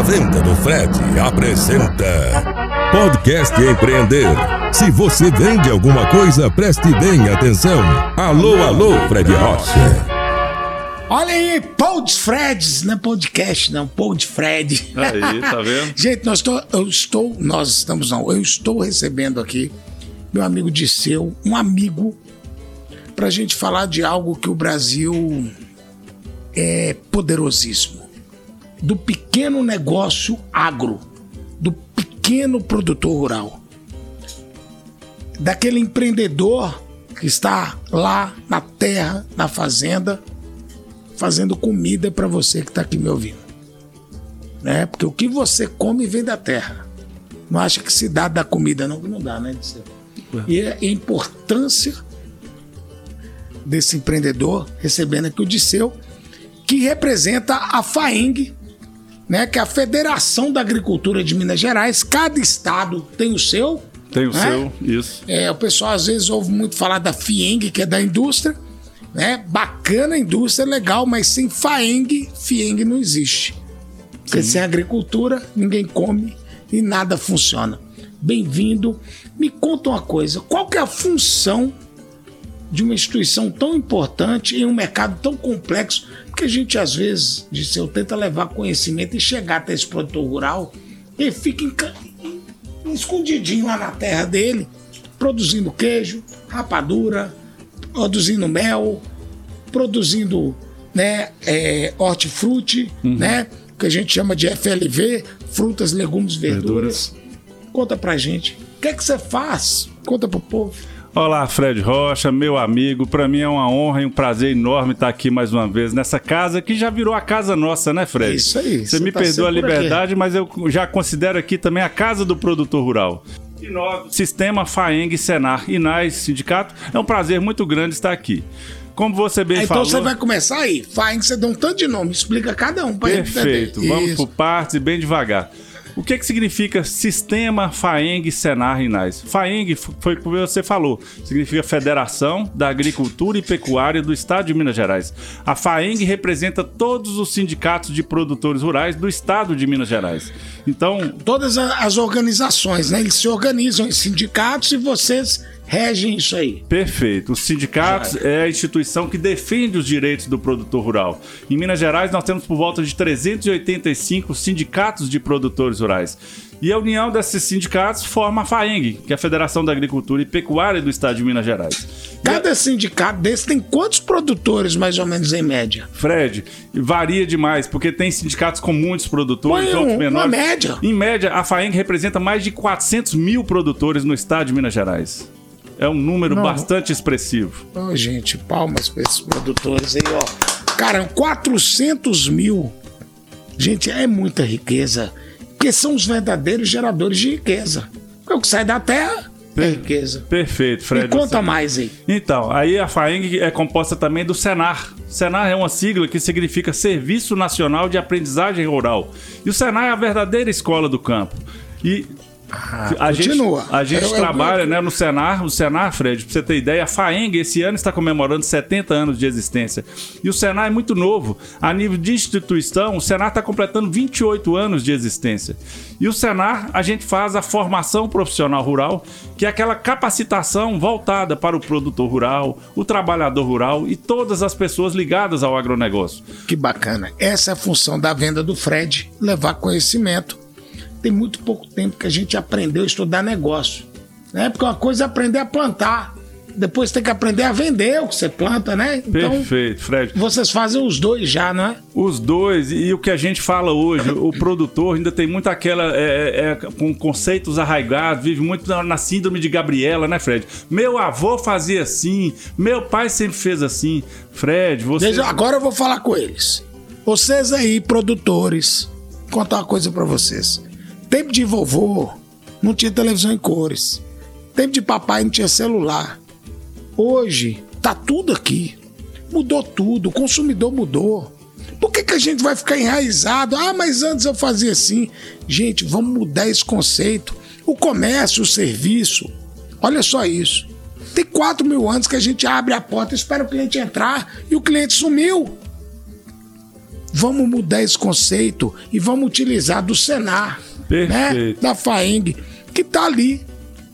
A Venda do Fred apresenta Podcast Empreender. Se você vende alguma coisa, preste bem atenção. Alô, alô, Fred Rocha. Olha aí, Pod Freds, não é podcast, não, Pod Fred. Aí, tá vendo? Gente, nós tô, eu estou, nós estamos não, eu estou recebendo aqui meu amigo Disseu, um amigo, para a gente falar de algo que o Brasil é poderosíssimo. Do pequeno negócio agro, do pequeno produtor rural, daquele empreendedor que está lá na terra, na fazenda, fazendo comida para você que está aqui me ouvindo. Né? Porque o que você come vem da terra. Não acha que se dá da comida, não, que não dá, né, Disseu? E a importância desse empreendedor recebendo aqui o Disseu, que representa a FAENG, né, que é a Federação da Agricultura de Minas Gerais. Cada estado tem o seu. Tem o né? seu, isso. É, o pessoal às vezes ouve muito falar da FIENG, que é da indústria. Né? Bacana a indústria, legal, mas sem FAENG, FIENG não existe. Porque sem agricultura, ninguém come e nada funciona. Bem-vindo. Me conta uma coisa, qual que é a função de uma instituição tão importante em um mercado tão complexo? Porque a gente, às vezes, de seu tenta levar conhecimento e chegar até esse produtor rural, ele fica enca- escondidinho lá na terra dele, produzindo queijo, rapadura, produzindo mel, produzindo né, é, hortifruti, né, que a gente chama de FLV, frutas, legumes, verduras. Conta pra gente. O que é que você faz? Conta pro povo. Olá, Fred Rocha, meu amigo. Para mim é uma honra e um prazer enorme estar aqui mais uma vez nessa casa que já virou a casa nossa, né, Fred? É isso aí, Você você me tá perdoa a liberdade, mas eu já considero aqui também a casa do produtor rural. E nós, Sistema FAENG Senar INAS Sindicato, é um prazer muito grande estar aqui. Como você bem então falou. você vai começar aí. Faz, você dá um tanto de nome, explica cada um pra gente Perfeito, entender. vamos Isso. por partes e bem devagar. O que, que significa Sistema FAENG Senar Inais? FAENG foi como você falou, significa Federação da Agricultura e Pecuária do Estado de Minas Gerais. A FAENG representa todos os sindicatos de produtores rurais do Estado de Minas Gerais. Então, Todas as organizações, né? Eles se organizam em sindicatos e vocês regem isso aí. Perfeito. Os sindicatos é a instituição que defende os direitos do produtor rural. Em Minas Gerais, nós temos por volta de 385 sindicatos de produtores rurais. E a união desses sindicatos forma a FAENG, que é a Federação da Agricultura e Pecuária do Estado de Minas Gerais. Cada sindicato desse tem quantos produtores, mais ou menos, em média? Fred, varia demais, porque tem sindicatos com muitos produtores, Põe um- outros uma menores. média. Em média, a FAENG representa mais de 400 mil produtores no Estado de Minas Gerais. É um número Não. bastante expressivo. Ô, gente, palmas pra esses produtores aí, ó. Cara, 400 mil. Gente, é muita riqueza. Porque são os verdadeiros geradores de riqueza. Porque o que sai da terra é riqueza. Perfeito, Fred. Me conta Você- mais aí. Então, aí a FAENG é composta também do Senar. Senar é uma sigla que significa Serviço Nacional de Aprendizagem Rural. E o Senar é a verdadeira escola do campo. E a gente, continua. a gente Eu- eu- trabalha né, no Senar, o Senar, Fred, pra você ter ideia, a FAENG esse ano está comemorando 70 anos de existência. E o Senar é muito novo. A nível de instituição, o Senar está completando 28 anos de existência. E o Senar, a gente faz a formação profissional rural, que é aquela capacitação voltada para o produtor rural, o trabalhador rural e todas as pessoas ligadas ao agronegócio. Que bacana. Essa é a função da venda do Fred, levar conhecimento. Tem muito pouco tempo que a gente aprendeu a estudar negócio. Né? Porque uma coisa é aprender a plantar. Depois tem que aprender a vender o que você planta, né? Então, Perfeito, Fred. vocês fazem os dois já, não é? Os dois, e o que a gente fala hoje, o produtor ainda tem muito aquela. é, é, com conceitos arraigados, vive muito na, síndrome de Gabriela, né, Fred? Meu avô fazia assim, meu pai sempre fez assim. Fred, você. Veja, agora eu vou falar com eles. Vocês aí, produtores, contar uma coisa pra vocês. Tempo de vovô, não tinha televisão em cores. Tempo de papai não tinha celular. Hoje, tá tudo aqui. Mudou tudo, o consumidor mudou. Por que, que a gente vai ficar enraizado? Ah, mas antes eu fazia assim. Gente, vamos mudar esse conceito. O comércio, o serviço. Olha só isso. Tem 4 mil anos que a gente abre a porta, espera o cliente entrar e o cliente sumiu. Vamos mudar esse conceito e vamos utilizar do Senar, né? Perfeito. Da FAENG, que tá ali,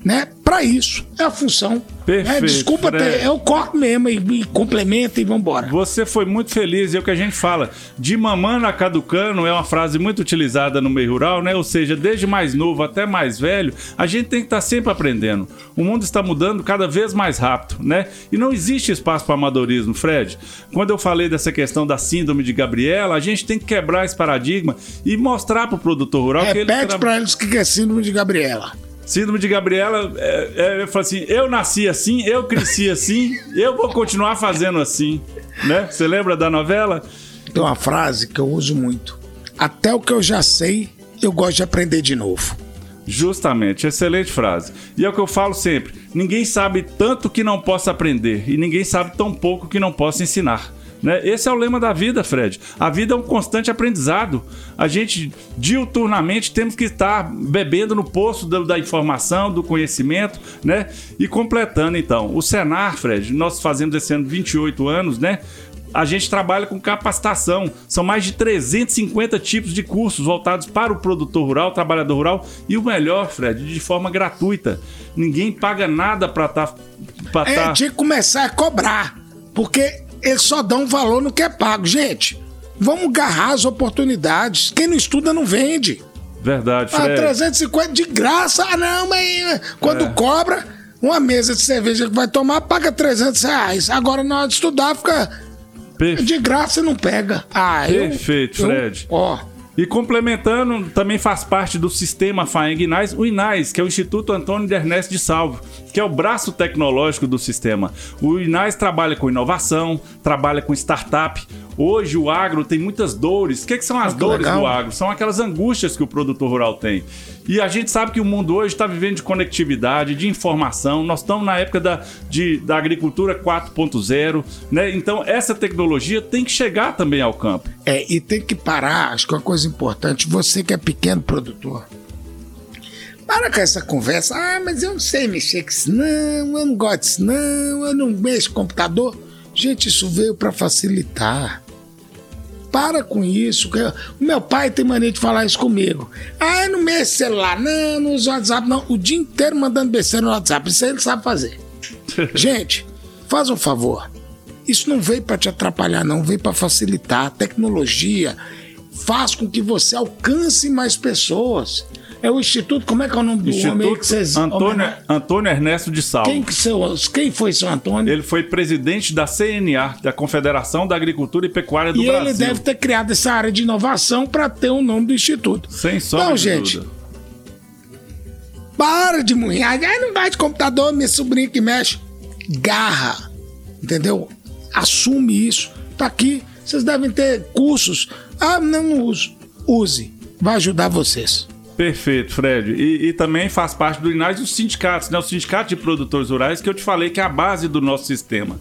né? Para isso. É a função. Perfeito, né? Desculpa, ter, eu corto mesmo e, e complemento e vambora. Você foi muito feliz, é o que a gente fala. De mamando a caducando é uma frase muito utilizada no meio rural, né? Ou seja, desde mais novo até mais velho, a gente tem que estar sempre aprendendo. O mundo está mudando cada vez mais rápido, né? E não existe espaço para amadorismo, Fred. Quando eu falei dessa questão da síndrome de Gabriela, a gente tem que quebrar esse paradigma e mostrar para o produtor rural que ele Repete para eles o que é síndrome de Gabriela. Síndrome de Gabriela, é, é, eu falo assim, eu nasci assim, eu cresci assim, eu vou continuar fazendo assim, né? Você lembra da novela? Tem uma frase que eu uso muito. Até o que eu já sei, eu gosto de aprender de novo. Justamente, excelente frase. E é o que eu falo sempre: ninguém sabe tanto que não possa aprender, e ninguém sabe tão pouco que não possa ensinar. Né? Esse é o lema da vida, Fred. A vida é um constante aprendizado. A gente, diuturnamente, temos que estar bebendo no poço da, da informação, do conhecimento, né? E completando, então. O Senar, Fred, nós fazemos esse ano 28 anos, né? A gente trabalha com capacitação. São mais de 350 tipos de cursos voltados para o produtor rural, trabalhador rural. E o melhor, Fred, de forma gratuita. Ninguém paga nada para estar. Tá, É, tinha que começar a cobrar. Porque eles só dão valor no que é pago. Gente, vamos agarrar as oportunidades. Quem não estuda não vende. Verdade, Ah, Fred. 350 de graça. Ah, não, mas quando É. cobra, uma mesa de cerveja que vai tomar paga 300 reais. Agora, na hora de estudar, fica Perfe- de graça não pega. Ah, eu- Perfeito, eu- Fred. Ó, E complementando, também faz parte do sistema FAENG INAIS, o INAIS, que é o Instituto Antônio de Ernesto de Salvo, que é o braço tecnológico do sistema. O INAIS trabalha com inovação, trabalha com startup. Hoje o agro tem muitas dores. O que, que são as Ah, que dores legal. do agro? São aquelas angústias que o produtor rural tem. E a gente sabe que o mundo hoje está vivendo de conectividade, de informação. Nós estamos na época da, de- da agricultura 4.0, né? Então essa tecnologia tem que chegar também ao campo. É, e tem que parar, acho que é uma coisa importante, você que é pequeno produtor. Para com essa conversa. Ah, mas eu não sei mexer com isso, não, eu não gosto disso, não, eu não mexo com computador. Gente, isso veio para facilitar. Para com isso. O meu pai tem mania de falar isso comigo. Ah, eu não mexo celular, não, não uso WhatsApp, não. O dia inteiro mandando besteira no WhatsApp. Isso aí ele sabe fazer. Gente, faz um favor. Isso não veio para te atrapalhar, não. Veio para facilitar. A tecnologia faz com que você alcance mais pessoas. É o Instituto, como é que é o nome do homem aí que vocês... Antônio, Antônio Ernesto de Salvo. Quem, que seu, quem foi seu Antônio? Ele foi presidente da CNA, da Confederação da Agricultura e Pecuária do e Brasil. ele deve ter criado essa área de inovação para ter o nome do Instituto. Sem sombra de gente. dúvida. Para de munhar. Ah, não vai de computador, minha sobrinha que mexe. Garra. Entendeu? Assume isso. Tá aqui. Vocês devem ter cursos. Ah, não, não uso. Use. Vai ajudar vocês. Perfeito, Fred. E, e também faz parte do INAS os sindicatos, né? O Sindicato de Produtores Rurais, que eu te falei que é a base do nosso sistema.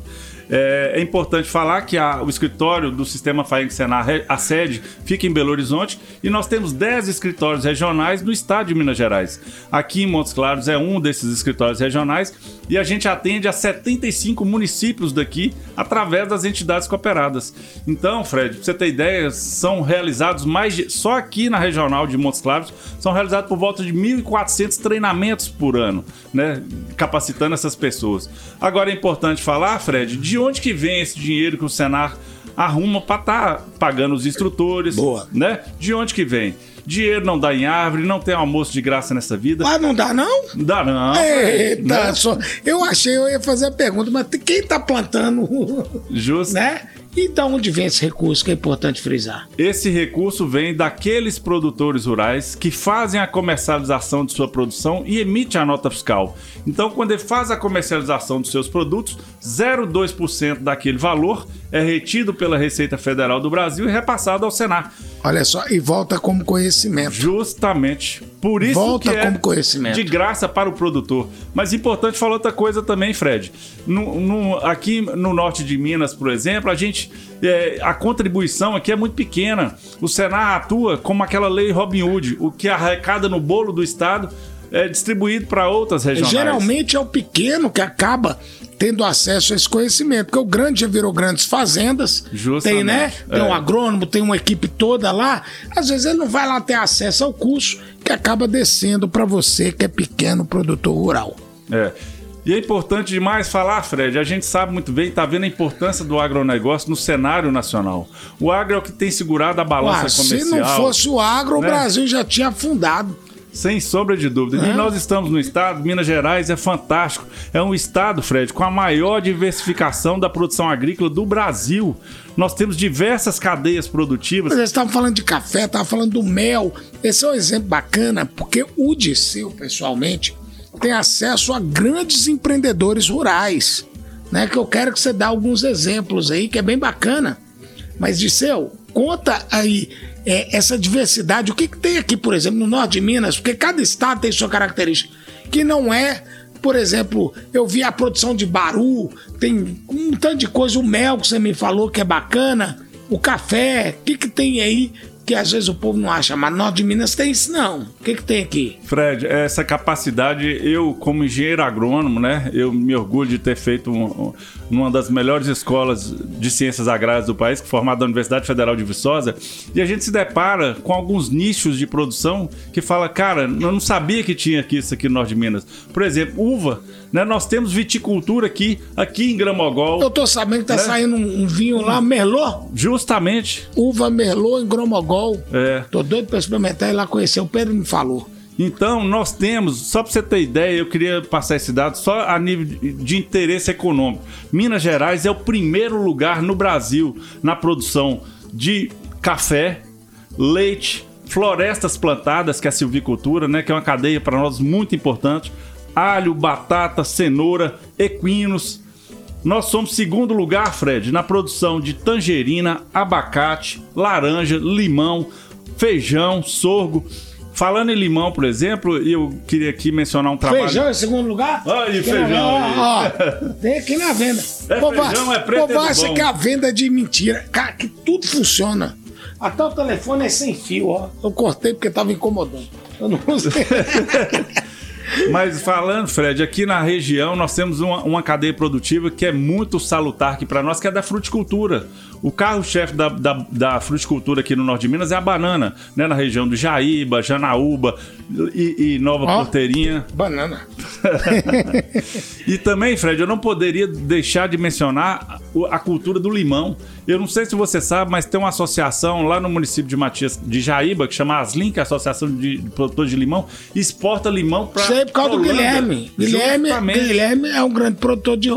É, é importante falar que a- o escritório do Sistema FAENG Senar, a sede, fica em Belo Horizonte e nós temos 10 escritórios regionais no estado de Minas Gerais. Aqui em Montes Claros é um desses escritórios regionais e a gente atende a 75 municípios daqui através das entidades cooperadas. Então, Fred, pra você ter ideia, são realizados mais de, só aqui na regional de Montes Claros, são realizados por volta de 1.400 treinamentos por ano, né, capacitando essas pessoas. Agora é importante falar, Fred, de onde que vem esse dinheiro que o Senar arruma para estar pagando os instrutores, Boa. né? De onde que vem? Dinheiro não dá em árvore, não tem almoço de graça nessa vida. Ah, não dá, não? Não dá não. Eita, né? só. Eu achei, eu ia fazer a pergunta, mas quem tá plantando, Justo. né? E da onde vem esse recurso que é importante frisar? Esse recurso vem daqueles produtores rurais que fazem a comercialização de sua produção e emite a nota fiscal. Então, quando ele faz a comercialização dos seus produtos, 0,2% daquele valor é retido pela Receita Federal do Brasil e repassado ao Senar. Olha só, e volta como conhecimento. Justamente. Por isso Volta que é como conhecimento. de graça para o produtor. Mas importante falar outra coisa também, Fred. No- no- aqui no norte de Minas, por exemplo, a gente é, a contribuição aqui é muito pequena. O Senar atua como aquela lei Robin Hood, o que arrecada no bolo do estado é distribuído para outras regiões. Geralmente é o pequeno que acaba tendo acesso a esse conhecimento, porque o grande já virou grandes fazendas, Justamente, tem, né? Tem é. um agrônomo, tem uma equipe toda lá. Às vezes ele não vai lá ter acesso ao curso, que acaba descendo para você que é pequeno produtor rural. É. E é importante demais falar, Fred, a gente sabe muito bem, está vendo a importância do agronegócio no cenário nacional. O agro é o que tem segurado a balança Ué, se comercial. não fosse o agro, né? o Brasil já tinha afundado. Sem sombra de dúvida. E nós estamos no estado, Minas Gerais é fantástico. É um estado, Fred, com a maior diversificação da produção agrícola do Brasil. Nós temos diversas cadeias produtivas. Mas estavam falando de café, estavam falando do mel. Esse é um exemplo bacana, porque o Disseu, pessoalmente, tem acesso a grandes empreendedores rurais. Né? Que eu quero que você dê alguns exemplos aí, que é bem bacana. Mas, Disseu, conta aí é, essa diversidade. O que, que tem aqui, por exemplo, no norte de Minas? Porque cada estado tem sua característica. Que não é, por exemplo, eu vi a produção de baru, tem um tanto de coisa, o mel que você me falou que é bacana, o café, o que, que tem aí que às vezes o povo não acha, mas norte de Minas tem isso não. O que, que tem aqui? Fred, essa capacidade, eu como engenheiro agrônomo, né, eu me orgulho de ter feito um, um, numa das melhores escolas de ciências agrárias do país, formada na Universidade Federal de Viçosa, e a gente se depara com alguns nichos de produção que fala, cara, eu não sabia que tinha aqui isso aqui no norte de Minas. Por exemplo, uva, né, nós temos viticultura aqui, aqui em Gramogol. Eu tô sabendo que tá Né? saindo um, vinho lá, Merlot, Justamente, uva Merlot em Gromogol. é. Tô doido pra experimentar e lá conhecer. O Pedro me falou. Então, nós temos, só para você ter ideia, eu queria passar esse dado só a nível de, de interesse econômico. Minas Gerais é o primeiro lugar no Brasil na produção de café, leite, florestas plantadas, que é a silvicultura, né, que é uma cadeia para nós muito importante, alho, batata, cenoura, equinos. Nós somos segundo lugar, Fred, na produção de tangerina, abacate, laranja, limão, feijão, sorgo. Falando em limão, por exemplo, eu queria aqui mencionar um trabalho. Feijão em segundo lugar? Na feijão. Ó, ó, tem aqui na venda. É Pô, feijão, é preto, pô, é quer a venda de mentira. Cara, que tudo funciona. Até o telefone é sem fio, ó. Eu cortei porque tava incomodando. Eu não usei. Mas falando, Fred, aqui na região nós temos uma, uma cadeia produtiva que é muito salutar aqui para nós, que é da fruticultura. O carro-chefe da, da, da fruticultura aqui no norte de Minas é a banana, né? Na região do Jaíba, Janaúba e, e Nova Ó. Porteirinha. Banana. E também, Fred, eu não poderia deixar de mencionar a cultura do limão. Eu não sei se você sabe, mas tem uma associação lá no município de Matias de Jaíba, que chama Aslin, que é a Associação de Produtores de Limão, exporta limão para Isso aí por causa do Guilherme. Guilherme, Guilherme é um grande produtor de.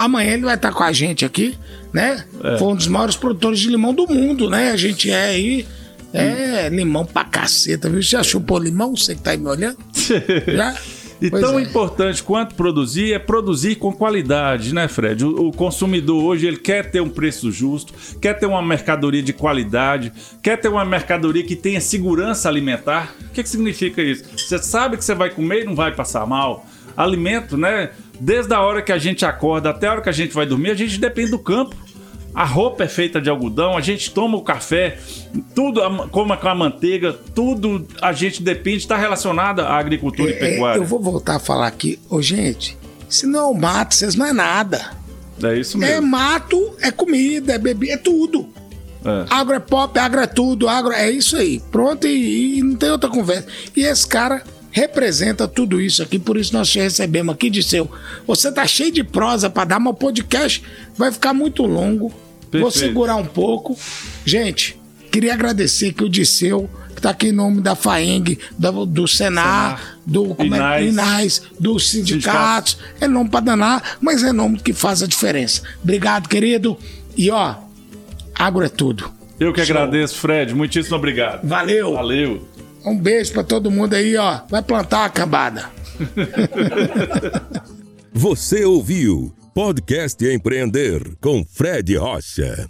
Amanhã ele vai estar com a gente aqui, né? É. Foi um dos maiores produtores de limão do mundo, né? A gente é aí. É limão pra caceta, viu? Você já chupou limão? Você que tá aí me olhando? Já? E Pois tão é. importante quanto produzir é produzir com qualidade, né, Fred? O, o consumidor hoje ele quer ter um preço justo, quer ter uma mercadoria de qualidade, quer ter uma mercadoria que tenha segurança alimentar. O que, que significa isso? Você sabe que você vai comer e não vai passar mal. Alimento, né? Desde a hora que a gente acorda até a hora que a gente vai dormir, a gente depende do campo. A roupa é feita de algodão, a gente toma o café, tudo a- como com a manteiga, tudo a gente depende, está relacionado à agricultura e É, pecuária. eu vou voltar a falar aqui. Ô, gente, se não é o mato, vocês não é nada. É isso É mesmo. mato, é comida, é bebida, é tudo. É. Agro é pop, agro é tudo, agro é isso aí. Pronto, e, e não tem outra conversa. E esse cara representa tudo isso aqui, por isso nós te recebemos aqui, Disseu. Você tá cheio de prosa pra dar, mas o podcast vai ficar muito longo. Vou Perfeito. segurar um pouco. Gente, queria agradecer que o Disseu, que tá aqui em nome da FAENG, do, do Senar, do como é, Inais. Inais, dos sindicatos. É nome pra danar, mas é nome que faz a diferença. Obrigado, querido. E ó, agro é tudo. Eu que Show. agradeço, Fred. Muitíssimo obrigado. Valeu. Valeu. Um beijo pra todo mundo aí, ó. Vai plantar a cambada. Você ouviu Podcast Empreender com Fred Rocha.